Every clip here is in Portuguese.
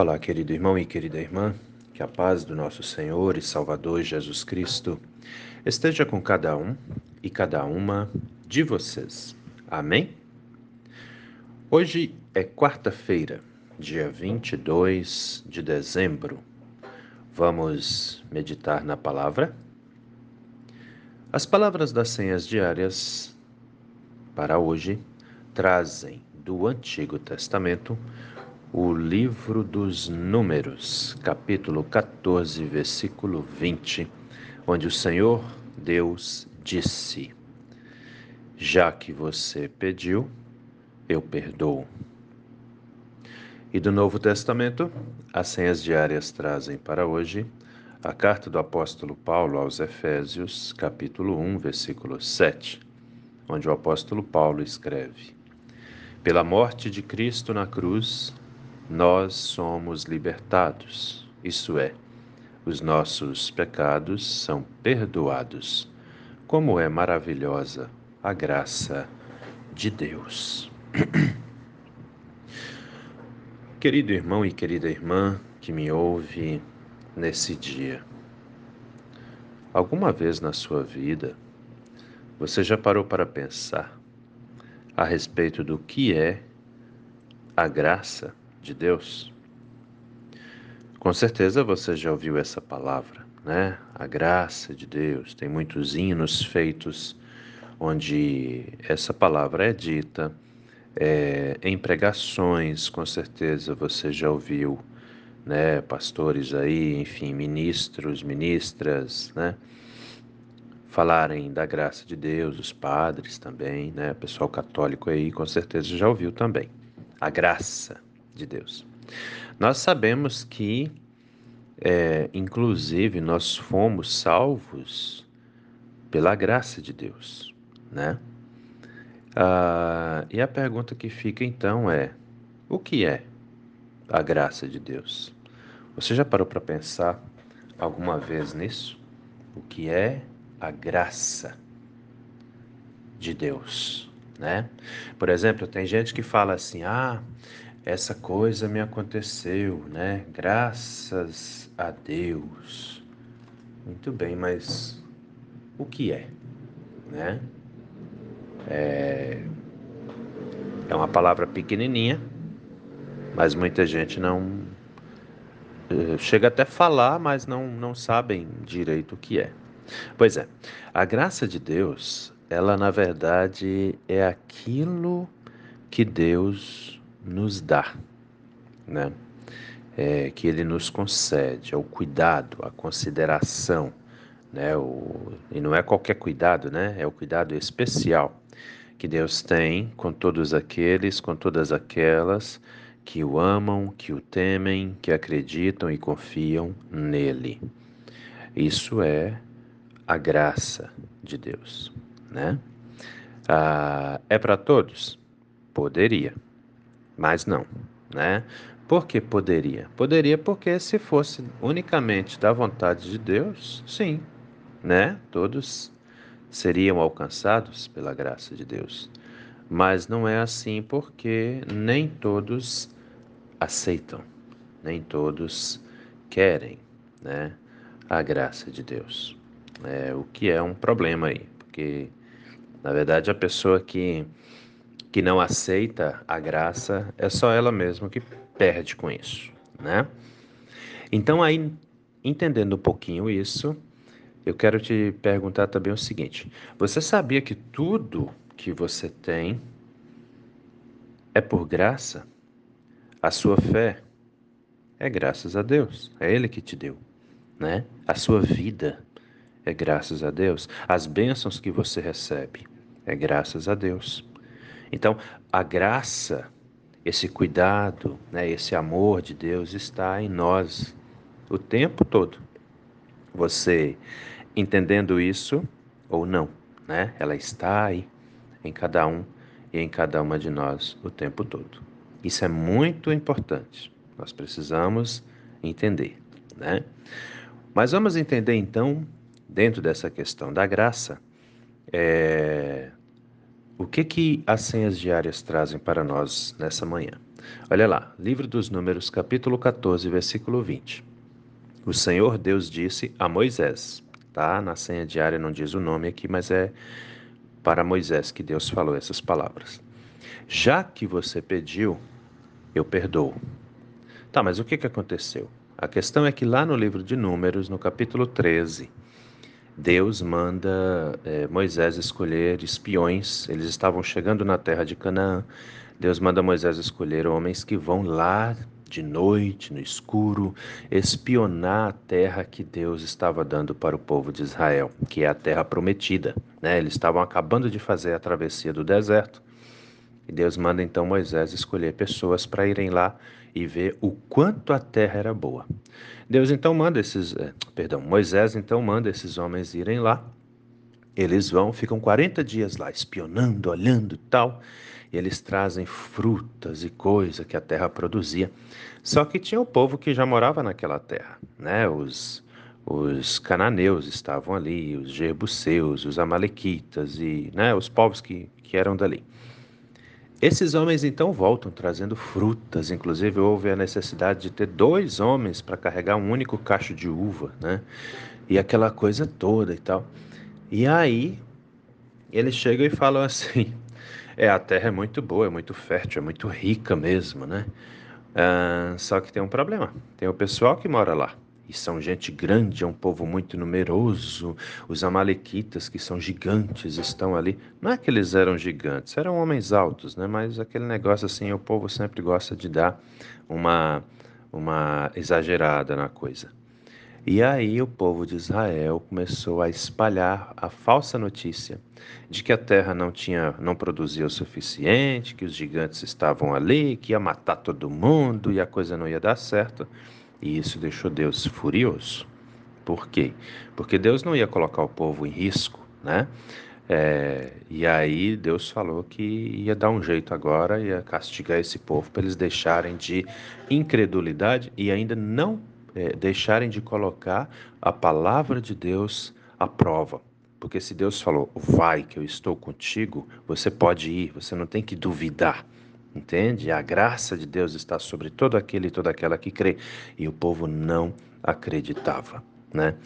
Olá, querido irmão e querida irmã, que a paz do nosso Senhor e Salvador Jesus Cristo esteja com cada um e cada uma de vocês. Amém? Hoje é quarta-feira, dia 22 de dezembro. Vamos meditar na palavra? As palavras das senhas diárias para hoje trazem do Antigo Testamento o livro dos Números, capítulo 14, versículo 20, onde o Senhor Deus disse: Já que você pediu, eu perdoo. E do Novo Testamento, as senhas diárias trazem para hoje a carta do apóstolo Paulo aos Efésios, capítulo 1, versículo 7, onde o apóstolo Paulo escreve: Pela morte de Cristo na cruz, nós somos libertados, isso é, os nossos pecados são perdoados. Como é maravilhosa a graça de Deus. Querido irmão e querida irmã que me ouve nesse dia, alguma vez na sua vida você já parou para pensar a respeito do que é a graça de Deus. Com certeza você já ouviu essa palavra, né? A graça de Deus. Tem muitos hinos feitos onde essa palavra é dita. É, em pregações, com certeza você já ouviu, né? Pastores aí, enfim, ministros, ministras, né? Falarem da graça de Deus, os padres também, né? Pessoal católico aí, com certeza já ouviu também. A graça de Deus. Nós sabemos que, é, inclusive, nós fomos salvos pela graça de Deus, né? Ah, e a pergunta que fica então é: o que é a graça de Deus? Você já parou para pensar alguma vez nisso? O que é a graça de Deus, né? Por exemplo, tem gente que fala assim: "Ah, essa coisa me aconteceu, né? Graças a Deus. Muito bem, mas o que é, né? É, é uma palavra pequenininha, mas muita gente não eh, chega até falar, mas não não sabem direito o que é. Pois é, a graça de Deus, ela na verdade é aquilo que Deus nos dá, né? É, que Ele nos concede, é o cuidado, a consideração, né? O, e não é qualquer cuidado, né? É o cuidado especial que Deus tem com todos aqueles, com todas aquelas que o amam, que o temem, que acreditam e confiam nele. Isso é a graça de Deus, né? Ah, é para todos? Poderia mas não, né? Por que poderia? Poderia porque se fosse unicamente da vontade de Deus, sim, né? Todos seriam alcançados pela graça de Deus. Mas não é assim porque nem todos aceitam, nem todos querem, né? A graça de Deus. É, o que é um problema aí, porque na verdade a pessoa que que não aceita a graça, é só ela mesma que perde com isso, né? Então aí, entendendo um pouquinho isso, eu quero te perguntar também o seguinte: você sabia que tudo que você tem é por graça? A sua fé é graças a Deus, é Ele que te deu, né? A sua vida é graças a Deus, as bênçãos que você recebe é graças a Deus. Então, a graça, esse cuidado, né, esse amor de Deus está em nós o tempo todo. Você entendendo isso ou não, né? Ela está aí em cada um e em cada uma de nós o tempo todo. Isso é muito importante. Nós precisamos entender, né? Mas vamos entender então, dentro dessa questão da graça, é, o que que as senhas diárias trazem para nós nessa manhã? Olha lá, Livro dos Números, capítulo 14, versículo 20. O Senhor Deus disse a Moisés, tá? Na senha diária não diz o nome aqui, mas é para Moisés que Deus falou essas palavras. Já que você pediu, eu perdoo. Tá, mas o que, que aconteceu? A questão é que lá no livro de Números, no capítulo 13, Deus manda é, Moisés escolher espiões. Eles estavam chegando na terra de Canaã. Deus manda Moisés escolher homens que vão lá de noite, no escuro, espionar a terra que Deus estava dando para o povo de Israel, que é a terra prometida. Né? Eles estavam acabando de fazer a travessia do deserto. E Deus manda então Moisés escolher pessoas para irem lá e ver o quanto a terra era boa. Deus então manda esses, eh, perdão, Moisés então manda esses homens irem lá. Eles vão, ficam 40 dias lá espionando, olhando tal. E eles trazem frutas e coisa que a terra produzia. Só que tinha o povo que já morava naquela terra, né? Os os cananeus estavam ali, os jebuseus, os amalequitas e né, os povos que, que eram dali. Esses homens então voltam trazendo frutas, inclusive houve a necessidade de ter dois homens para carregar um único cacho de uva, né? E aquela coisa toda e tal. E aí eles chegam e falam assim: é, a terra é muito boa, é muito fértil, é muito rica mesmo, né? Ah, só que tem um problema: tem o pessoal que mora lá e são gente grande, é um povo muito numeroso. Os amalequitas, que são gigantes, estão ali. Não é que eles eram gigantes, eram homens altos, né? Mas aquele negócio assim, o povo sempre gosta de dar uma uma exagerada na coisa. E aí o povo de Israel começou a espalhar a falsa notícia de que a terra não tinha, não produzia o suficiente, que os gigantes estavam ali, que ia matar todo mundo e a coisa não ia dar certo. E isso deixou Deus furioso. Por quê? Porque Deus não ia colocar o povo em risco, né? É, e aí Deus falou que ia dar um jeito agora, ia castigar esse povo para eles deixarem de incredulidade e ainda não é, deixarem de colocar a palavra de Deus à prova. Porque se Deus falou, vai que eu estou contigo, você pode ir, você não tem que duvidar. Entende? A graça de Deus está sobre todo aquele e toda aquela que crê. E o povo não acreditava, né?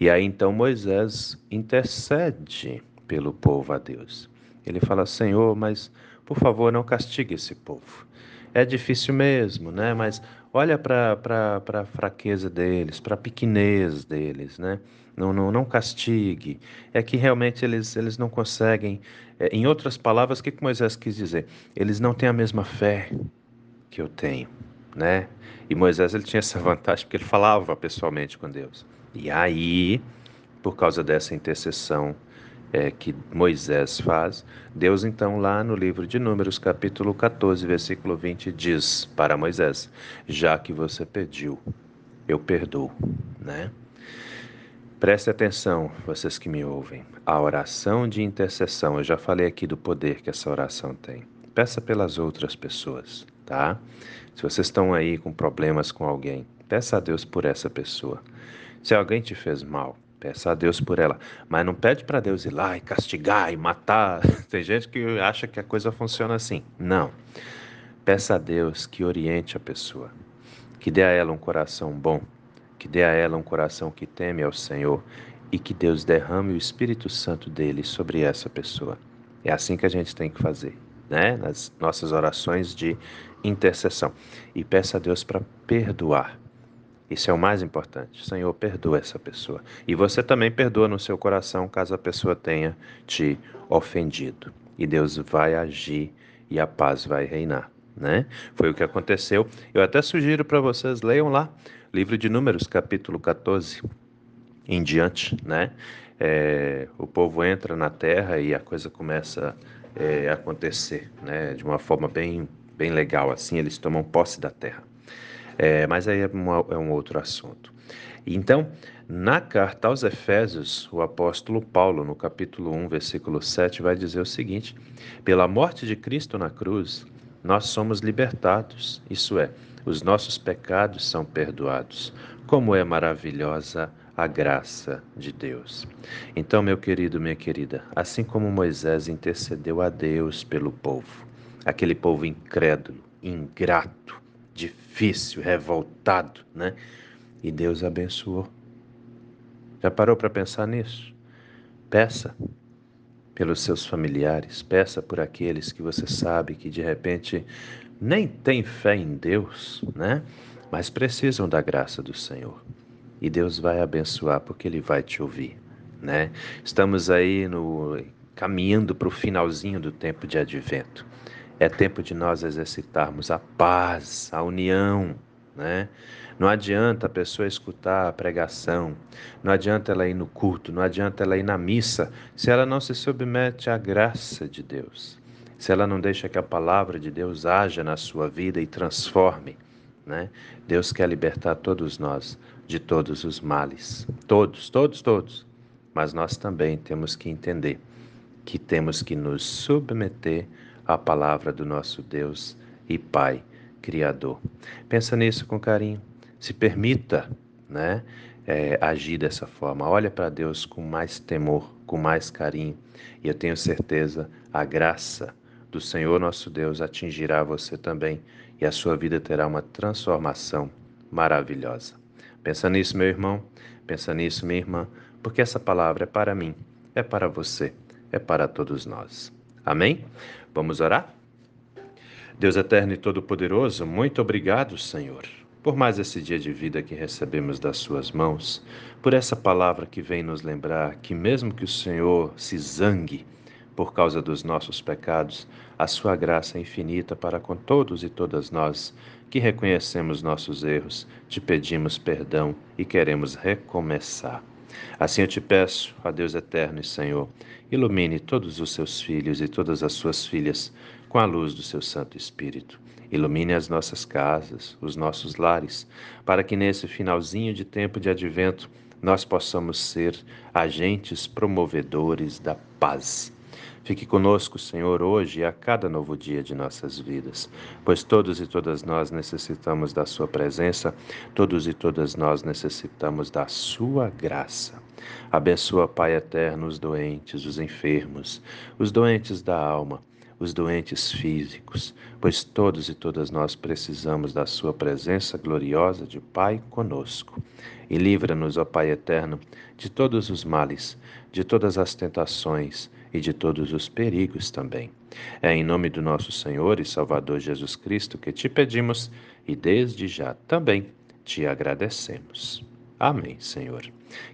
E aí então Moisés intercede pelo povo a Deus. Ele fala: Senhor, mas por favor, não castigue esse povo. É difícil mesmo, né? Mas olha para a fraqueza deles, para a pequenez deles, né? Não, não, não castigue. É que realmente eles, eles não conseguem. É, em outras palavras, o que Moisés quis dizer? Eles não têm a mesma fé que eu tenho, né? E Moisés ele tinha essa vantagem porque ele falava pessoalmente com Deus. E aí, por causa dessa intercessão é, que Moisés faz, Deus então lá no livro de Números, capítulo 14, versículo 20, diz para Moisés: Já que você pediu, eu perdoo, né? Preste atenção, vocês que me ouvem. A oração de intercessão, eu já falei aqui do poder que essa oração tem. Peça pelas outras pessoas, tá? Se vocês estão aí com problemas com alguém, peça a Deus por essa pessoa. Se alguém te fez mal, peça a Deus por ela. Mas não pede para Deus ir lá e castigar e matar. Tem gente que acha que a coisa funciona assim. Não. Peça a Deus que oriente a pessoa, que dê a ela um coração bom que dê a ela um coração que teme ao Senhor e que Deus derrame o Espírito Santo dele sobre essa pessoa. É assim que a gente tem que fazer, né? Nas nossas orações de intercessão. E peça a Deus para perdoar. Isso é o mais importante. Senhor, perdoa essa pessoa. E você também perdoa no seu coração caso a pessoa tenha te ofendido. E Deus vai agir e a paz vai reinar, né? Foi o que aconteceu. Eu até sugiro para vocês leiam lá Livro de Números, capítulo 14 em diante, né? É, o povo entra na terra e a coisa começa é, a acontecer, né? De uma forma bem, bem legal, assim, eles tomam posse da terra. É, mas aí é, uma, é um outro assunto. Então, na carta aos Efésios, o apóstolo Paulo, no capítulo 1, versículo 7, vai dizer o seguinte: Pela morte de Cristo na cruz, nós somos libertados, isso é, os nossos pecados são perdoados. Como é maravilhosa a graça de Deus. Então, meu querido, minha querida, assim como Moisés intercedeu a Deus pelo povo, aquele povo incrédulo, ingrato, difícil, revoltado, né? E Deus abençoou. Já parou para pensar nisso? Peça pelos seus familiares, peça por aqueles que você sabe que de repente nem têm fé em Deus, né? Mas precisam da graça do Senhor. E Deus vai abençoar porque ele vai te ouvir, né? Estamos aí no caminhando para o finalzinho do tempo de advento. É tempo de nós exercitarmos a paz, a união, né? Não adianta a pessoa escutar a pregação, não adianta ela ir no culto, não adianta ela ir na missa, se ela não se submete à graça de Deus, se ela não deixa que a palavra de Deus haja na sua vida e transforme. Né? Deus quer libertar todos nós de todos os males, todos, todos, todos. Mas nós também temos que entender que temos que nos submeter à palavra do nosso Deus e Pai Criador. Pensa nisso com carinho. Se permita, né, é, agir dessa forma. Olha para Deus com mais temor, com mais carinho. E eu tenho certeza a graça do Senhor nosso Deus atingirá você também e a sua vida terá uma transformação maravilhosa. Pensa nisso, meu irmão. Pensa nisso, minha irmã, porque essa palavra é para mim, é para você, é para todos nós. Amém? Vamos orar? Deus eterno e todo-poderoso, muito obrigado, Senhor, por mais esse dia de vida que recebemos das Suas mãos, por essa palavra que vem nos lembrar que, mesmo que o Senhor se zangue por causa dos nossos pecados, a Sua graça é infinita para com todos e todas nós que reconhecemos nossos erros, te pedimos perdão e queremos recomeçar. Assim eu te peço, ó Deus eterno e Senhor, ilumine todos os seus filhos e todas as suas filhas com a luz do seu Santo Espírito. Ilumine as nossas casas, os nossos lares, para que nesse finalzinho de tempo de advento nós possamos ser agentes promovedores da paz Fique conosco, Senhor, hoje e a cada novo dia de nossas vidas, pois todos e todas nós necessitamos da Sua presença, todos e todas nós necessitamos da Sua graça. Abençoa, Pai eterno, os doentes, os enfermos, os doentes da alma os doentes físicos, pois todos e todas nós precisamos da Sua presença gloriosa de Pai conosco. E livra-nos, ó Pai eterno, de todos os males, de todas as tentações e de todos os perigos também. É em nome do nosso Senhor e Salvador Jesus Cristo que te pedimos e desde já também te agradecemos. Amém, Senhor.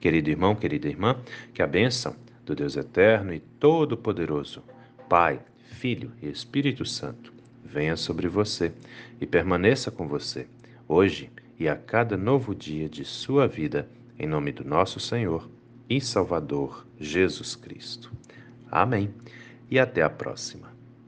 Querido irmão, querida irmã, que a bênção do Deus eterno e todo-poderoso, Pai, Filho e Espírito Santo venha sobre você e permaneça com você, hoje e a cada novo dia de sua vida, em nome do nosso Senhor e Salvador Jesus Cristo. Amém. E até a próxima.